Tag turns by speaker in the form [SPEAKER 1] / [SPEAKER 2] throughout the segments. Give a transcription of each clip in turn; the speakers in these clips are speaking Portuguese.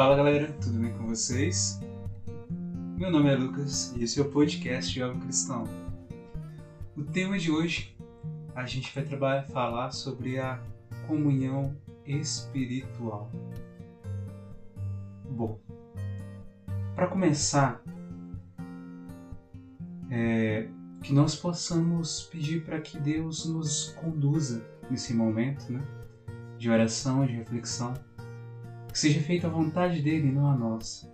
[SPEAKER 1] Fala galera, tudo bem com vocês? Meu nome é Lucas e esse é o podcast Jovem Cristão. O tema de hoje a gente vai trabalhar, falar sobre a comunhão espiritual. Bom, para começar, é, que nós possamos pedir para que Deus nos conduza nesse momento né, de oração, de reflexão, que seja feita a vontade dele e não a nossa.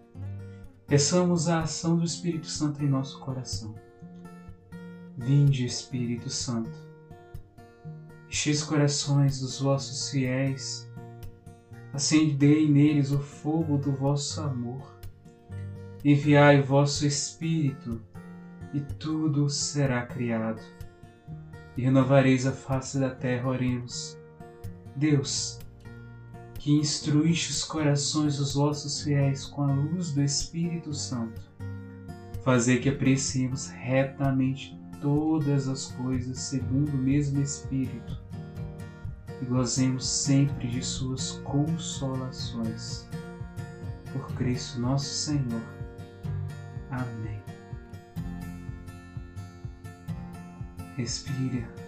[SPEAKER 1] Peçamos a ação do Espírito Santo em nosso coração. Vinde, Espírito Santo, enche os corações dos vossos fiéis, acendei neles o fogo do vosso amor. Enviai o vosso Espírito, e tudo será criado. E renovareis a face da terra, oremos. Deus, que instruíste os corações dos vossos fiéis com a luz do Espírito Santo, fazer que apreciemos retamente todas as coisas segundo o mesmo Espírito e gozemos sempre de suas consolações. Por Cristo nosso Senhor. Amém. Respira.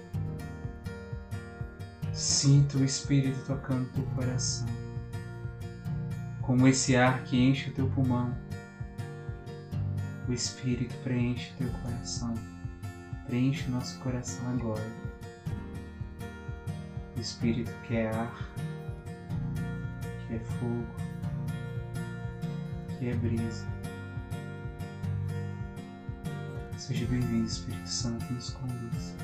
[SPEAKER 1] Sinta o Espírito tocando teu coração, como esse ar que enche o teu pulmão. O Espírito preenche teu coração, preenche o nosso coração agora. O Espírito que é ar, que é fogo, que é brisa. Seja bem-vindo, Espírito Santo, nos conduz.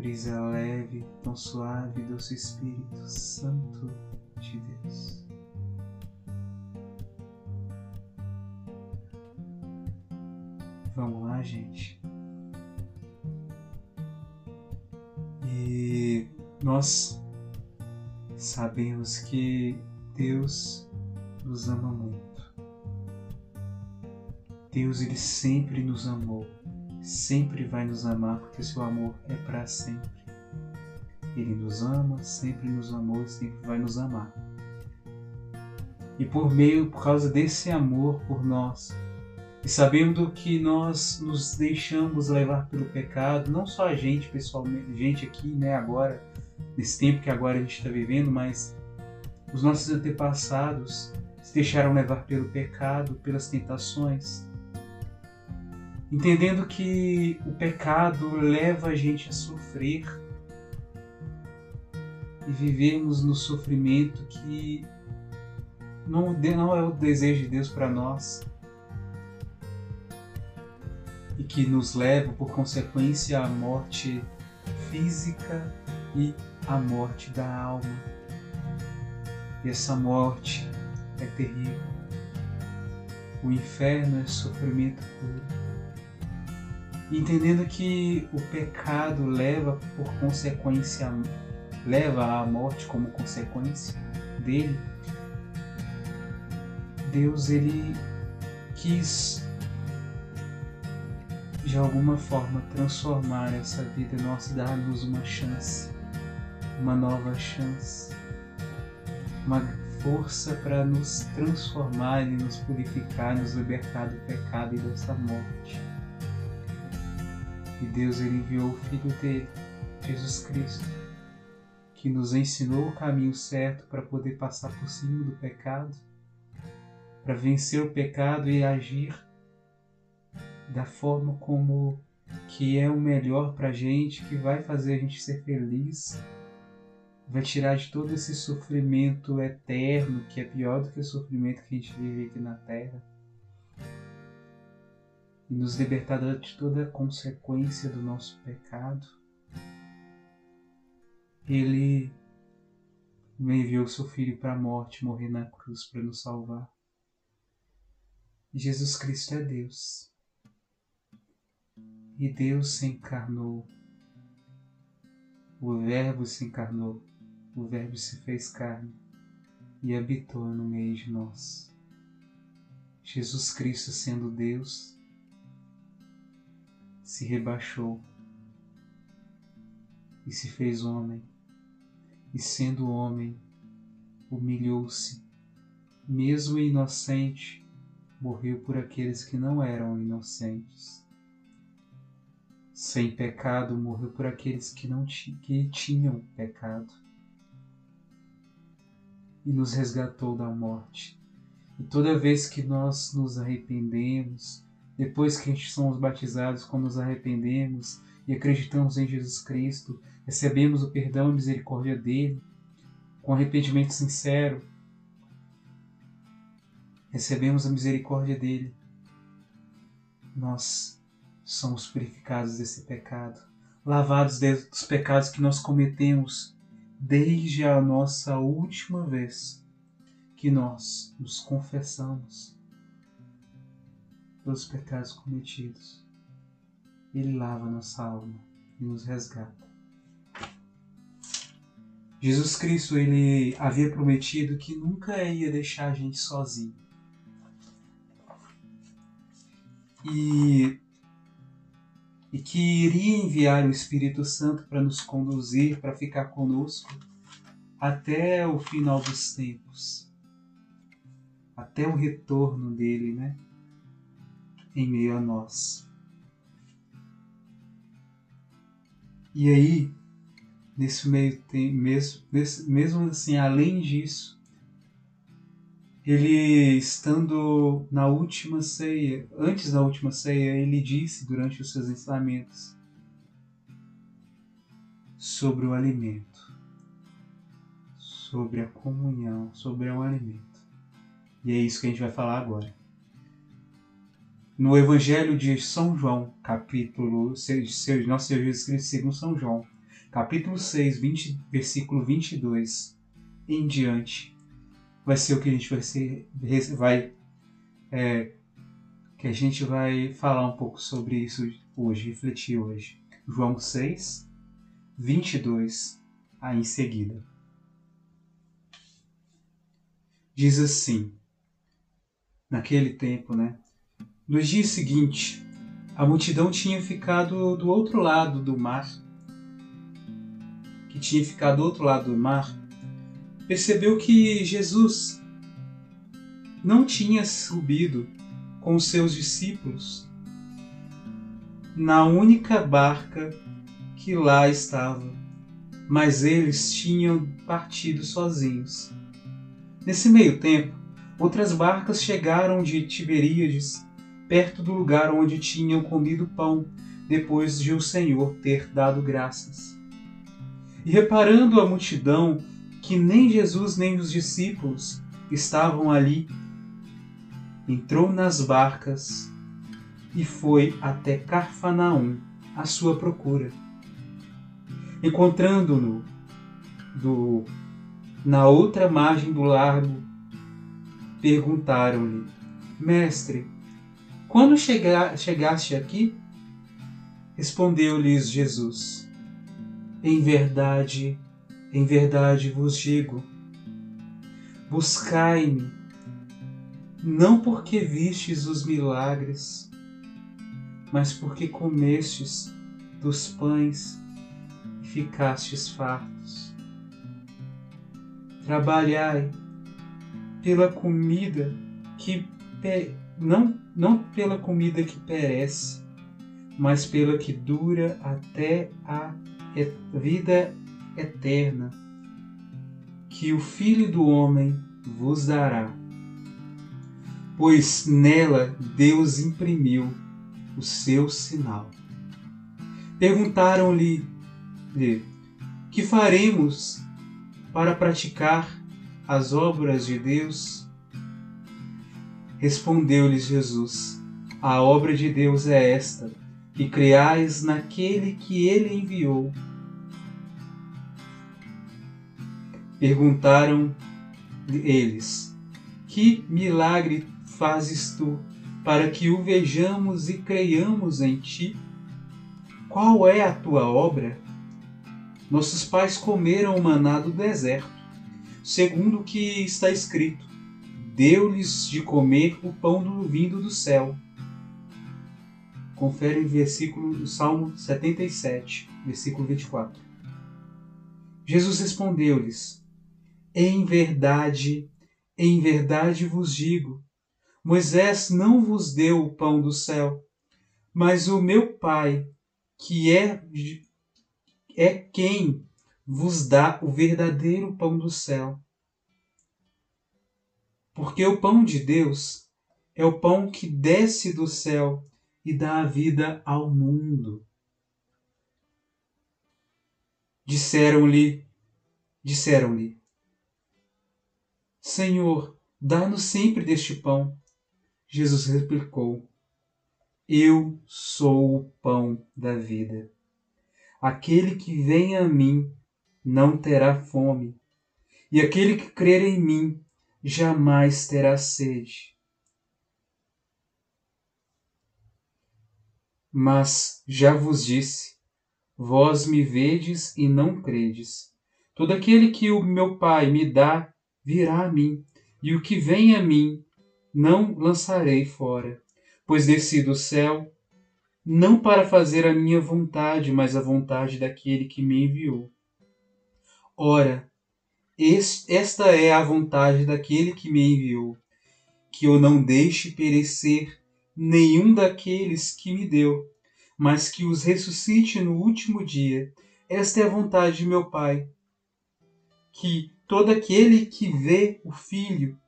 [SPEAKER 1] Brisa leve, tão suave, doce Espírito Santo de Deus. Vamos lá, gente. E nós sabemos que Deus nos ama muito. Deus ele sempre nos amou sempre vai nos amar, porque seu amor é para sempre. Ele nos ama, sempre nos amou e sempre vai nos amar. E por meio, por causa desse amor por nós, e sabendo que nós nos deixamos levar pelo pecado, não só a gente pessoalmente, gente aqui, né, agora, nesse tempo que agora a gente está vivendo, mas os nossos antepassados se deixaram levar pelo pecado, pelas tentações, entendendo que o pecado leva a gente a sofrer e vivemos no sofrimento que não, não é o desejo de Deus para nós e que nos leva, por consequência, à morte física e à morte da alma. E essa morte é terrível. O inferno é sofrimento puro entendendo que o pecado leva por consequência leva à morte como consequência dele Deus ele quis de alguma forma transformar essa vida nossa dar-nos uma chance uma nova chance uma força para nos transformar e nos purificar, nos libertar do pecado e dessa morte. E Deus ele enviou o Filho dele, Jesus Cristo, que nos ensinou o caminho certo para poder passar por cima do pecado, para vencer o pecado e agir da forma como que é o melhor para a gente, que vai fazer a gente ser feliz, vai tirar de todo esse sofrimento eterno, que é pior do que o sofrimento que a gente vive aqui na Terra e nos libertar de toda a consequência do nosso pecado. Ele enviou seu filho para a morte, morrer na cruz para nos salvar. Jesus Cristo é Deus. E Deus se encarnou. O Verbo se encarnou. O Verbo se fez carne e habitou no meio de nós. Jesus Cristo, sendo Deus, se rebaixou e se fez homem, e sendo homem, humilhou-se, mesmo inocente, morreu por aqueles que não eram inocentes. Sem pecado, morreu por aqueles que não que tinham pecado. E nos resgatou da morte. E toda vez que nós nos arrependemos, depois que somos batizados, quando nos arrependemos e acreditamos em Jesus Cristo, recebemos o perdão e misericórdia dele, com arrependimento sincero, recebemos a misericórdia dele, nós somos purificados desse pecado, lavados dos pecados que nós cometemos desde a nossa última vez que nós nos confessamos pelos pecados cometidos. Ele lava nossa alma e nos resgata. Jesus Cristo ele havia prometido que nunca ia deixar a gente sozinho. E, e que iria enviar o Espírito Santo para nos conduzir, para ficar conosco até o final dos tempos, até o retorno dele, né? Em meio a nós. E aí, nesse meio tempo, mesmo, mesmo assim, além disso, ele estando na última ceia, antes da última ceia, ele disse durante os seus ensinamentos sobre o alimento, sobre a comunhão, sobre o alimento. E é isso que a gente vai falar agora. No Evangelho de São João, capítulo 6, nosso Senhor Jesus Cristo segundo São João, capítulo 6, 20, versículo 22 em diante, vai ser o que a gente vai ser, vai, é, que a gente vai falar um pouco sobre isso hoje, refletir hoje. João 6, 22, aí em seguida. Diz assim, naquele tempo, né? Nos dias seguintes, a multidão tinha ficado do outro lado do mar que tinha ficado do outro lado do mar, percebeu que Jesus não tinha subido com os seus discípulos na única barca que lá estava, mas eles tinham partido sozinhos. Nesse meio tempo, outras barcas chegaram de Tiberíades, perto do lugar onde tinham comido pão, depois de o Senhor ter dado graças. E reparando a multidão, que nem Jesus nem os discípulos estavam ali, entrou nas barcas e foi até Carfanaum à sua procura. Encontrando-no do, na outra margem do largo, perguntaram-lhe: Mestre, quando chega, chegaste aqui? Respondeu-lhes Jesus: em verdade, em verdade vos digo: buscai-me, não porque vistes os milagres, mas porque comestes dos pães e ficastes fartos. Trabalhai pela comida que não, não pela comida que perece, mas pela que dura até a vida eterna, que o Filho do Homem vos dará. Pois nela Deus imprimiu o seu sinal. Perguntaram-lhe: Que faremos para praticar as obras de Deus? Respondeu-lhes Jesus: A obra de Deus é esta que creais naquele que ele enviou. Perguntaram eles: Que milagre fazes tu para que o vejamos e creiamos em ti? Qual é a tua obra? Nossos pais comeram o maná do deserto, segundo o que está escrito: Deu-lhes de comer o pão do vindo do céu. Confere o versículo do Salmo 77, versículo 24. Jesus respondeu-lhes: Em verdade, em verdade vos digo: Moisés não vos deu o pão do céu, mas o meu Pai, que é, é quem vos dá o verdadeiro pão do céu. Porque o pão de Deus é o pão que desce do céu e dá a vida ao mundo. Disseram-lhe, disseram-lhe, Senhor, dá-nos sempre deste pão. Jesus replicou, Eu sou o pão da vida. Aquele que vem a mim não terá fome, e aquele que crer em mim jamais terá sede. Mas já vos disse, vós me vedes e não credes. Todo aquele que o meu Pai me dá virá a mim, e o que vem a mim não lançarei fora, pois desci do céu não para fazer a minha vontade, mas a vontade daquele que me enviou. Ora, esta é a vontade daquele que me enviou, que eu não deixe perecer nenhum daqueles que me deu, mas que os ressuscite no último dia. Esta é a vontade de meu Pai, que todo aquele que vê o Filho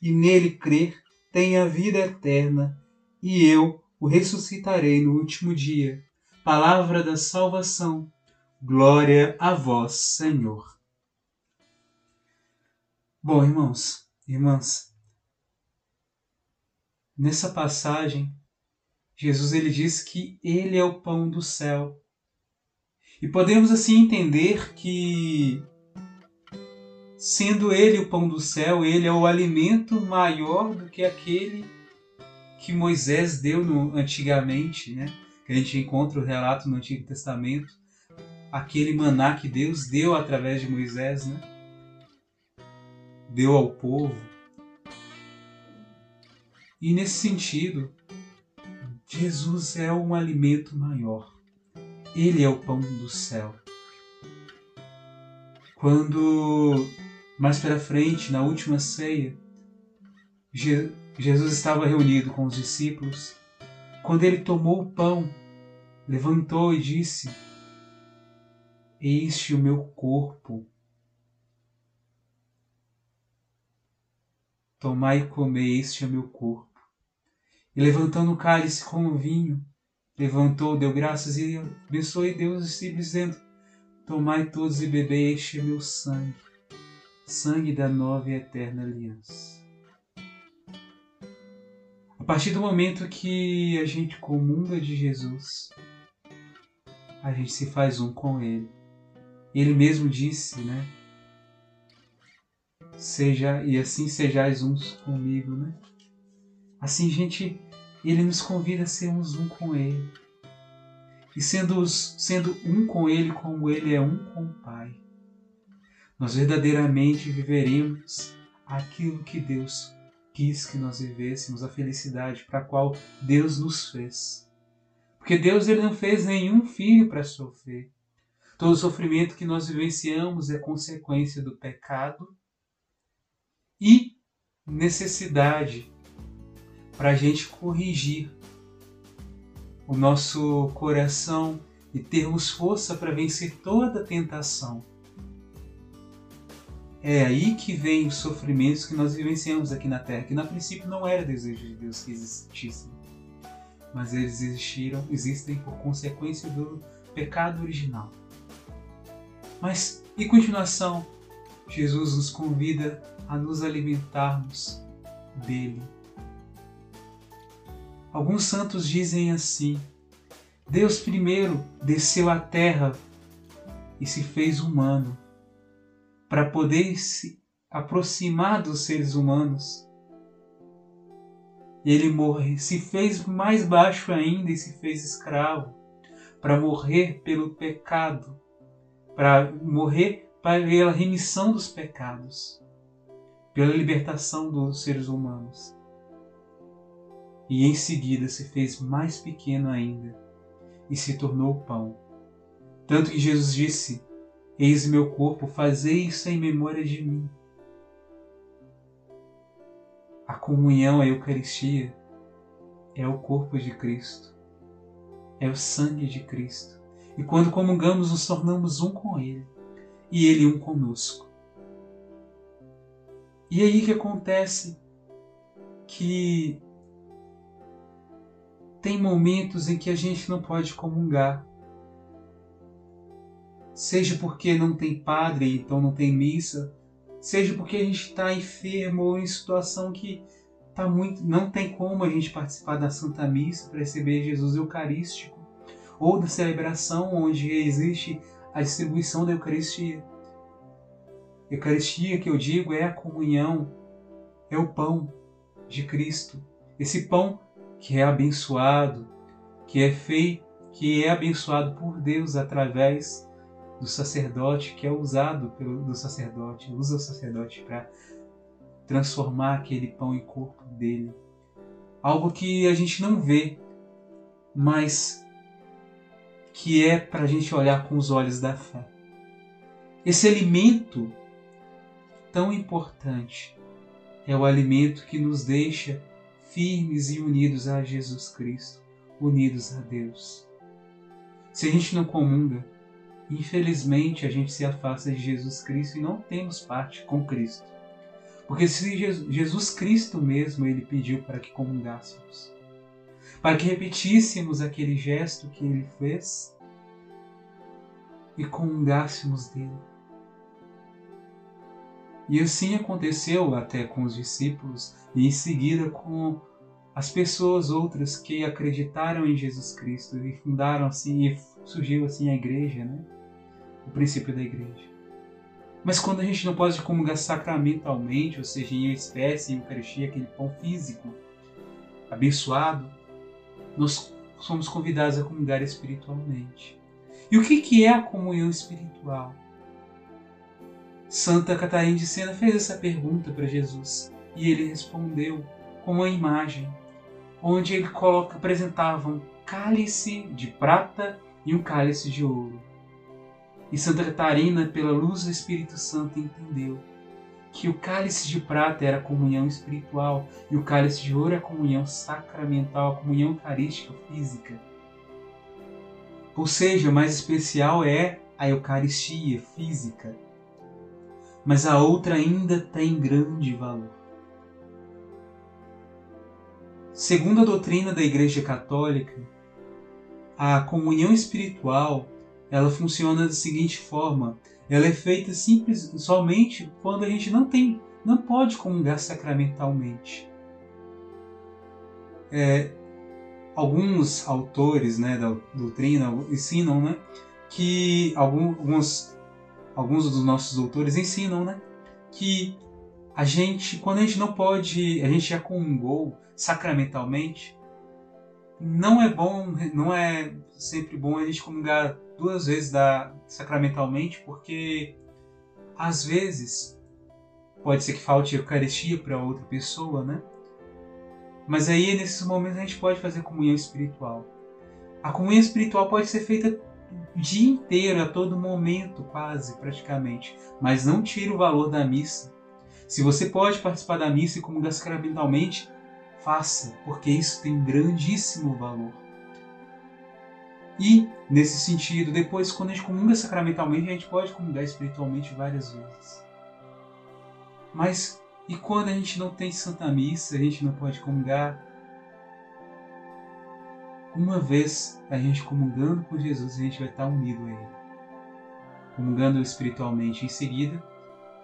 [SPEAKER 1] e nele crer tenha vida eterna, e eu o ressuscitarei no último dia. Palavra da salvação. Glória a vós, Senhor. Bom, irmãos, irmãs, nessa passagem, Jesus ele diz que ele é o pão do céu. E podemos assim entender que sendo ele o pão do céu, ele é o alimento maior do que aquele que Moisés deu no, antigamente, né? Que a gente encontra o relato no Antigo Testamento, aquele maná que Deus deu através de Moisés, né? Deu ao povo. E nesse sentido, Jesus é um alimento maior. Ele é o pão do céu. Quando mais para frente, na última ceia, Jesus estava reunido com os discípulos. Quando ele tomou o pão, levantou e disse: Este o meu corpo Tomai e comei, este é meu corpo. E levantando o cálice com o vinho, levantou, deu graças e abençoou Deus os discípulos, dizendo: Tomai todos e bebei, este é meu sangue, sangue da nova e eterna aliança. A partir do momento que a gente comunga de Jesus, a gente se faz um com Ele. Ele mesmo disse, né? Seja e assim sejais uns comigo, né? Assim, gente, ele nos convida a sermos um com ele. E sendo, sendo um com ele como ele é um com o Pai, nós verdadeiramente viveremos aquilo que Deus quis que nós vivêssemos, a felicidade para a qual Deus nos fez. Porque Deus ele não fez nenhum filho para sofrer. Todo sofrimento que nós vivenciamos é consequência do pecado e necessidade para a gente corrigir o nosso coração e termos força para vencer toda tentação. É aí que vem os sofrimentos que nós vivenciamos aqui na Terra, que na princípio não era desejo de Deus que existissem, mas eles existiram, existem por consequência do pecado original. Mas, em continuação, Jesus nos convida a nos alimentarmos dele. Alguns santos dizem assim: Deus primeiro desceu à terra e se fez humano para poder se aproximar dos seres humanos. Ele morre, se fez mais baixo ainda e se fez escravo para morrer pelo pecado, para morrer pela remissão dos pecados, pela libertação dos seres humanos. E em seguida se fez mais pequeno ainda e se tornou pão. Tanto que Jesus disse: Eis meu corpo, fazei isso em memória de mim. a comunhão, a Eucaristia, é o corpo de Cristo, é o sangue de Cristo. E quando comungamos, nos tornamos um com Ele e Ele um conosco. E aí que acontece que tem momentos em que a gente não pode comungar. Seja porque não tem padre, então não tem missa, seja porque a gente está enfermo ou em situação que tá muito, não tem como a gente participar da Santa Missa para receber Jesus Eucarístico, ou da celebração onde existe a distribuição da Eucaristia. Eucaristia que eu digo é a comunhão, é o pão de Cristo. Esse pão que é abençoado, que é feito, que é abençoado por Deus através do sacerdote, que é usado pelo do sacerdote, usa o sacerdote para transformar aquele pão em corpo dele. Algo que a gente não vê, mas que é para a gente olhar com os olhos da fé. Esse alimento tão importante é o alimento que nos deixa firmes e unidos a Jesus Cristo, unidos a Deus. Se a gente não comunga, infelizmente a gente se afasta de Jesus Cristo e não temos parte com Cristo. Porque se Jesus Cristo mesmo ele pediu para que comungássemos, para que repetíssemos aquele gesto que ele fez e comungássemos dele. E assim aconteceu até com os discípulos e em seguida com as pessoas outras que acreditaram em Jesus Cristo e fundaram assim e surgiu assim a igreja, né? O princípio da igreja. Mas quando a gente não pode comungar sacramentalmente, ou seja, em espécie, em Eucaristia, aquele pão físico abençoado, nós somos convidados a comungar espiritualmente. E o que é a comunhão espiritual? Santa Catarina de Sena fez essa pergunta para Jesus e ele respondeu com uma imagem onde ele coloca, apresentava um cálice de prata e um cálice de ouro. E Santa Catarina, pela luz do Espírito Santo, entendeu que o cálice de prata era a comunhão espiritual e o cálice de ouro é a comunhão sacramental, a comunhão eucarística física. Ou seja, mais especial é a Eucaristia física, mas a outra ainda tem grande valor. Segundo a doutrina da Igreja Católica, a comunhão espiritual ela funciona da seguinte forma: ela é feita simples, somente quando a gente não tem, não pode comungar sacramentalmente. É, alguns autores né, da doutrina ensinam né, que alguns alguns dos nossos doutores ensinam, né? Que a gente, quando a gente não pode, a gente já comungou sacramentalmente, não é bom, não é sempre bom a gente comungar duas vezes da, sacramentalmente, porque às vezes pode ser que falte Eucaristia para outra pessoa, né? Mas aí nesses momentos a gente pode fazer comunhão espiritual. A comunhão espiritual pode ser feita dia inteiro, a todo momento, quase, praticamente. Mas não tira o valor da missa. Se você pode participar da missa e comungar sacramentalmente, faça, porque isso tem grandíssimo valor. E, nesse sentido, depois, quando a gente comunga sacramentalmente, a gente pode comungar espiritualmente várias vezes. Mas, e quando a gente não tem Santa Missa, a gente não pode comungar uma vez a gente comungando com Jesus, a gente vai estar unido a Ele. Comungando espiritualmente. Em seguida,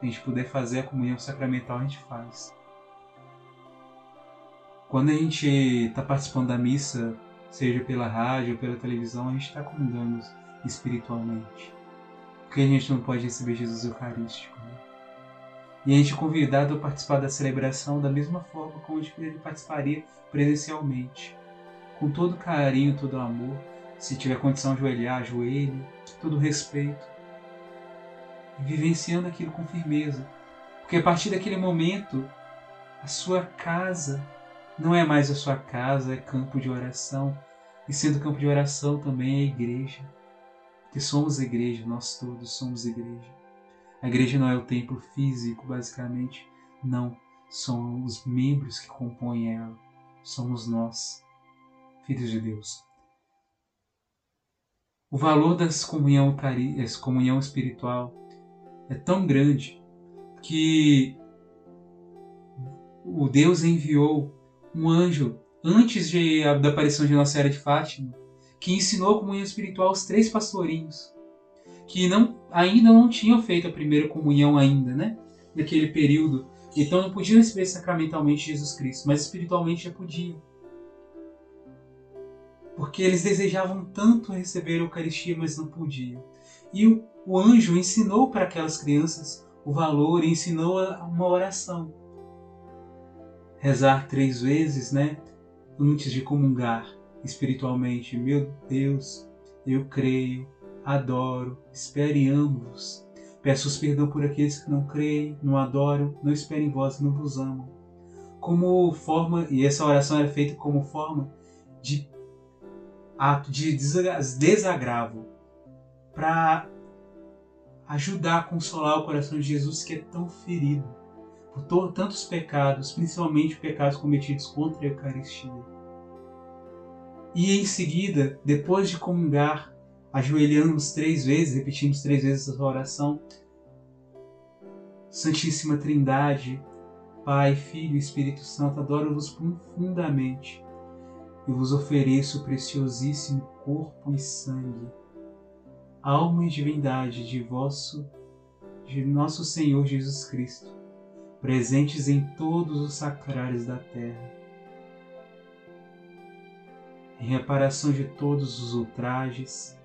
[SPEAKER 1] a gente puder fazer a comunhão sacramental, a gente faz. Quando a gente está participando da missa, seja pela rádio ou pela televisão, a gente está comungando espiritualmente. Porque a gente não pode receber Jesus Eucarístico. Né? E a gente é convidado a participar da celebração da mesma forma como a gente participaria presencialmente com todo carinho, todo amor. Se tiver condição de ajoelhar, ajoelhe, todo respeito. E vivenciando aquilo com firmeza. Porque a partir daquele momento, a sua casa não é mais a sua casa, é campo de oração. E sendo campo de oração também é igreja. Porque somos igreja, nós todos somos igreja. A igreja não é o templo físico, basicamente. Não. são os membros que compõem ela, somos nós, filhos de Deus. O valor dessa comunhão, essa comunhão espiritual é tão grande que o Deus enviou um anjo antes de, da aparição de Nossa Senhora de Fátima, que ensinou a comunhão espiritual aos três pastorinhos, que não, ainda não tinham feito a primeira comunhão ainda, né? Naquele período. Então não podiam receber sacramentalmente Jesus Cristo, mas espiritualmente já podiam. Porque eles desejavam tanto receber a Eucaristia, mas não podiam. E o, o anjo ensinou para aquelas crianças o valor, ensinou uma oração. Rezar três vezes, né? Antes de comungar espiritualmente. Meu Deus, eu creio, adoro, espero e amo-vos. Peço-vos perdão por aqueles que não creem, não adoram, não esperem vós e não vos amam. Como forma, e essa oração é feita como forma de ato de desagravo para ajudar a consolar o coração de Jesus que é tão ferido por tantos pecados, principalmente pecados cometidos contra a Eucaristia. E em seguida, depois de comungar, ajoelhamos três vezes, repetimos três vezes essa oração. Santíssima Trindade, Pai, Filho e Espírito Santo, adoro-vos profundamente e vos ofereço o preciosíssimo corpo e sangue, alma e divindade de vosso, de nosso Senhor Jesus Cristo, presentes em todos os sacrários da terra. Em reparação de todos os ultrajes,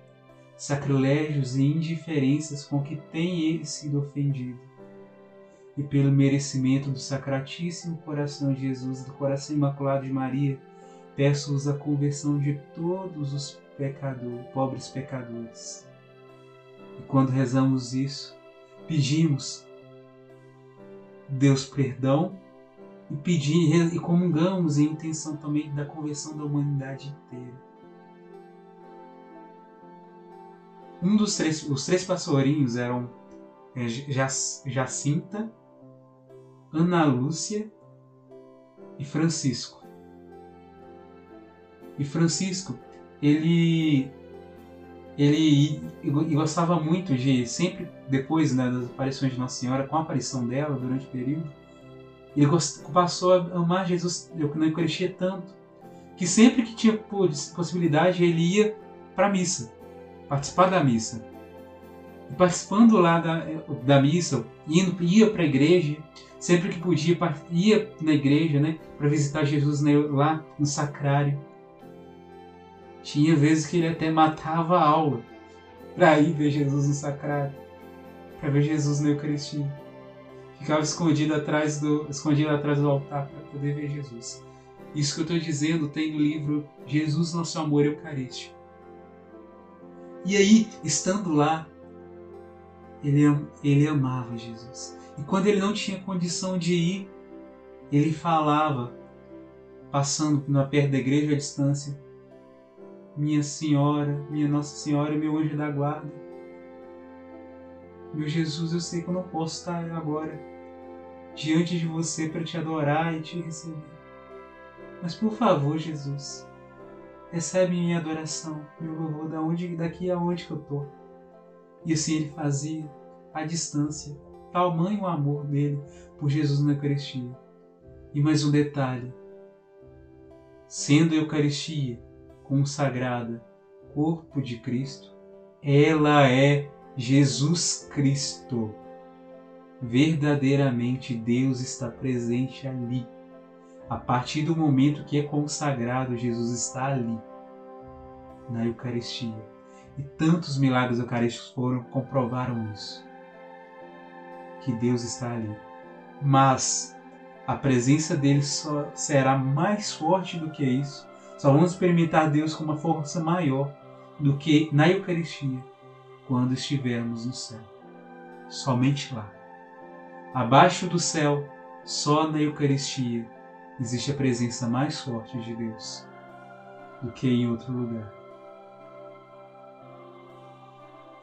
[SPEAKER 1] sacrilégios e indiferenças com que tem ele sido ofendido, e pelo merecimento do Sacratíssimo Coração de Jesus e do Coração Imaculado de Maria, peço-vos a conversão de todos os pecadores, pobres pecadores. E quando rezamos isso, pedimos Deus perdão e pedir e comungamos em intenção também da conversão da humanidade inteira. Um dos três, os três pastorinhos eram é, Jacinta, Ana Lúcia e Francisco. E Francisco, ele ele gostava muito de sempre depois né, das aparições de Nossa Senhora, com a aparição dela durante o período, ele passou a amar Jesus na Eucaristia tanto que sempre que tinha possibilidade ele ia para a missa, participar da missa. E participando lá da, da missa, indo, ia para a igreja, sempre que podia, ia na igreja né, para visitar Jesus lá no sacrário. Tinha vezes que ele até matava a aula para ir ver Jesus no sacrário, para ver Jesus na Eucaristia ficava escondido atrás do, escondido atrás do altar para poder ver Jesus. Isso que eu estou dizendo tem no livro Jesus Nosso Amor Eucarístico. E aí, estando lá, ele, ele amava Jesus. E quando ele não tinha condição de ir, ele falava, passando na perto da igreja à distância, minha Senhora, minha Nossa Senhora, meu anjo da guarda. Meu Jesus, eu sei que eu não posso estar agora diante de você para te adorar e te receber. Mas por favor, Jesus, recebe minha adoração, meu louvor da onde, daqui aonde que eu tô. E assim ele fazia, à distância, tamanho o amor dele por Jesus na Eucaristia. E mais um detalhe: sendo a Eucaristia consagrada corpo de Cristo, ela é Jesus Cristo verdadeiramente Deus está presente ali. A partir do momento que é consagrado, Jesus está ali, na Eucaristia. E tantos milagres eucarísticos foram comprovaram isso. Que Deus está ali. Mas a presença dele só será mais forte do que isso. Só vamos experimentar Deus com uma força maior do que na Eucaristia, quando estivermos no céu. Somente lá. Abaixo do céu, só na Eucaristia, existe a presença mais forte de Deus do que em outro lugar.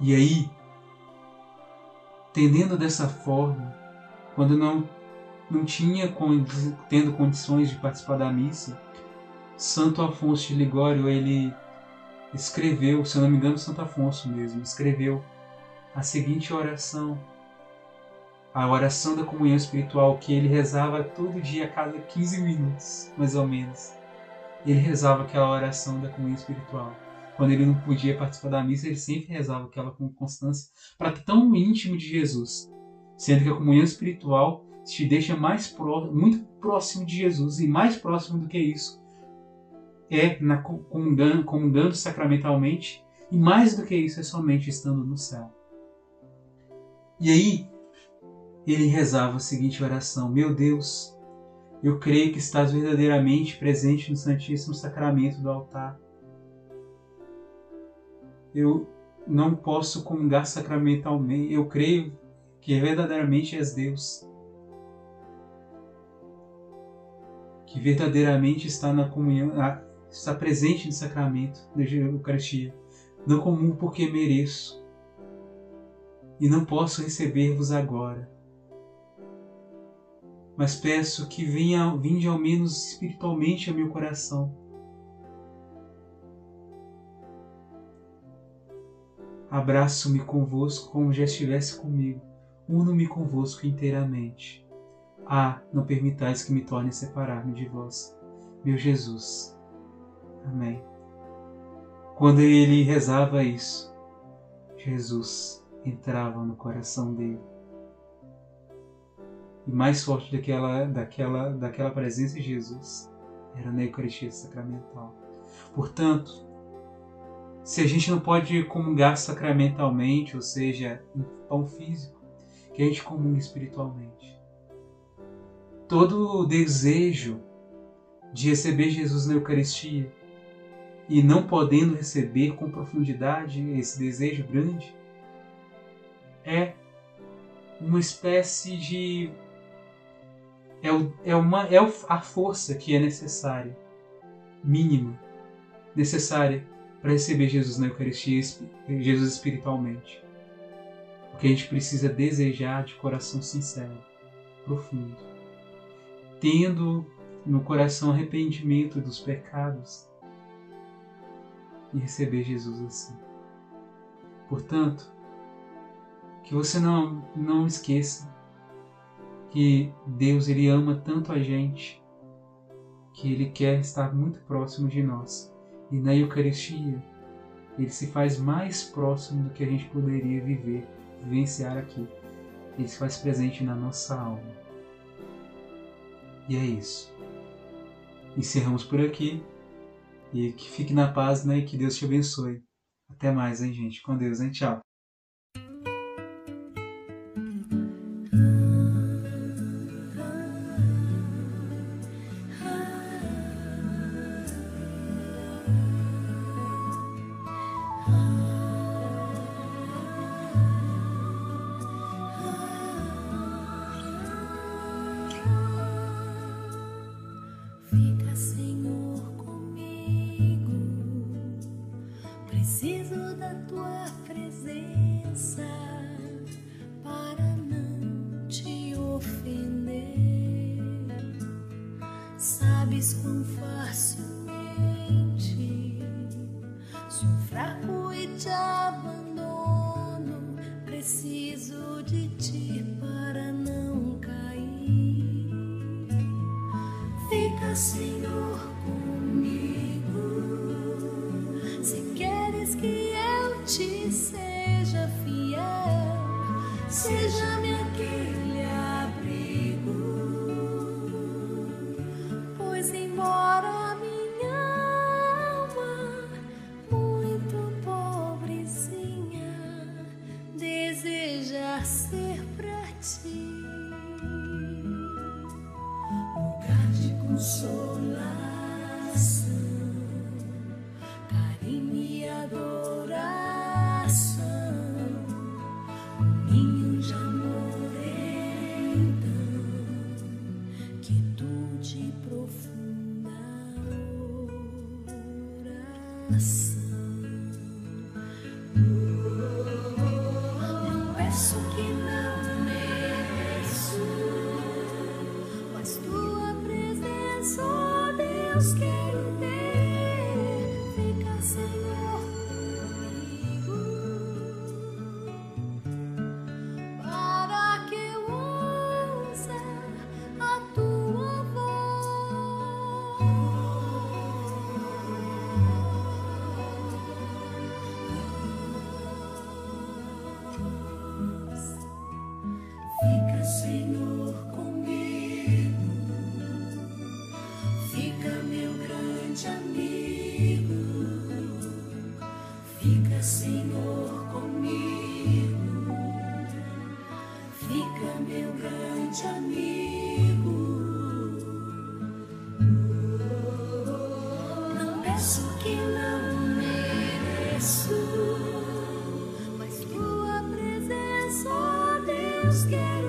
[SPEAKER 1] E aí, tendendo dessa forma, quando não não tinha tendo condições de participar da missa, Santo Afonso de Ligório ele escreveu, se eu não me engano, Santo Afonso mesmo, escreveu a seguinte oração, a oração da comunhão espiritual que ele rezava todo dia a cada 15 minutos, mais ou menos. Ele rezava aquela oração da comunhão espiritual. Quando ele não podia participar da missa, ele sempre rezava aquela com constância para tão íntimo de Jesus, sendo que a comunhão espiritual te deixa mais próximo, muito próximo de Jesus e mais próximo do que isso é na comungando, comungando sacramentalmente e mais do que isso é somente estando no céu. E aí ele rezava a seguinte oração: Meu Deus, eu creio que estás verdadeiramente presente no Santíssimo Sacramento do altar. Eu não posso comungar sacramentalmente, eu creio que verdadeiramente és Deus. Que verdadeiramente está na comunhão, está presente no sacramento da Eucaristia, não comum porque mereço e não posso receber-vos agora. Mas peço que venha, vinde ao menos espiritualmente ao meu coração. Abraço-me convosco como já estivesse comigo, uno-me convosco inteiramente. Ah, não permitais que me torne a separar-me de vós, meu Jesus. Amém. Quando ele rezava isso, Jesus entrava no coração dele. E mais forte daquela, daquela, daquela presença de Jesus era na Eucaristia Sacramental. Portanto, se a gente não pode comungar sacramentalmente, ou seja, em pão físico, que a gente comungue espiritualmente. Todo o desejo de receber Jesus na Eucaristia e não podendo receber com profundidade esse desejo grande, é uma espécie de. É, é, uma, é a força que é necessária, mínima, necessária para receber Jesus na Eucaristia, Jesus espiritualmente. O que a gente precisa desejar de coração sincero, profundo, tendo no coração arrependimento dos pecados e receber Jesus assim. Portanto, que você não, não esqueça que Deus ele ama tanto a gente que ele quer estar muito próximo de nós. E na Eucaristia, ele se faz mais próximo do que a gente poderia viver, vivenciar aqui. Ele se faz presente na nossa alma. E é isso. Encerramos por aqui. E que fique na paz, né? E que Deus te abençoe. Até mais, hein, gente? Com Deus, hein? Tchau.
[SPEAKER 2] Ninho de the. scared.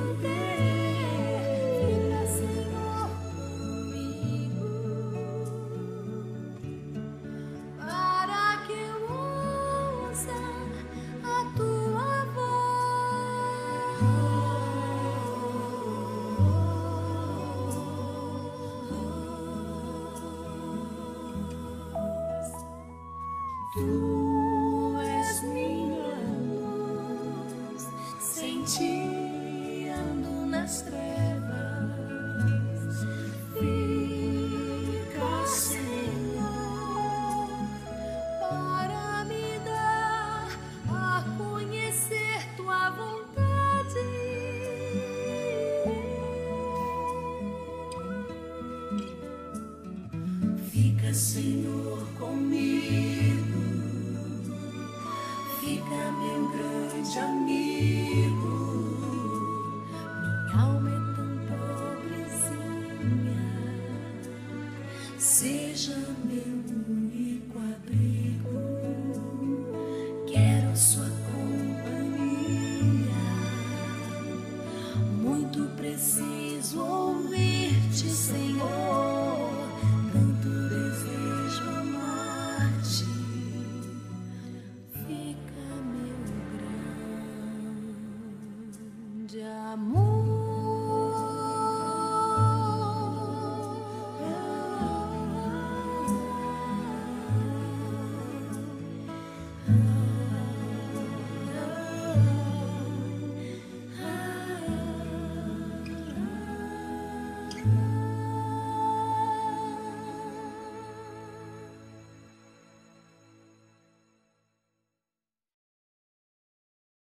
[SPEAKER 2] Amor.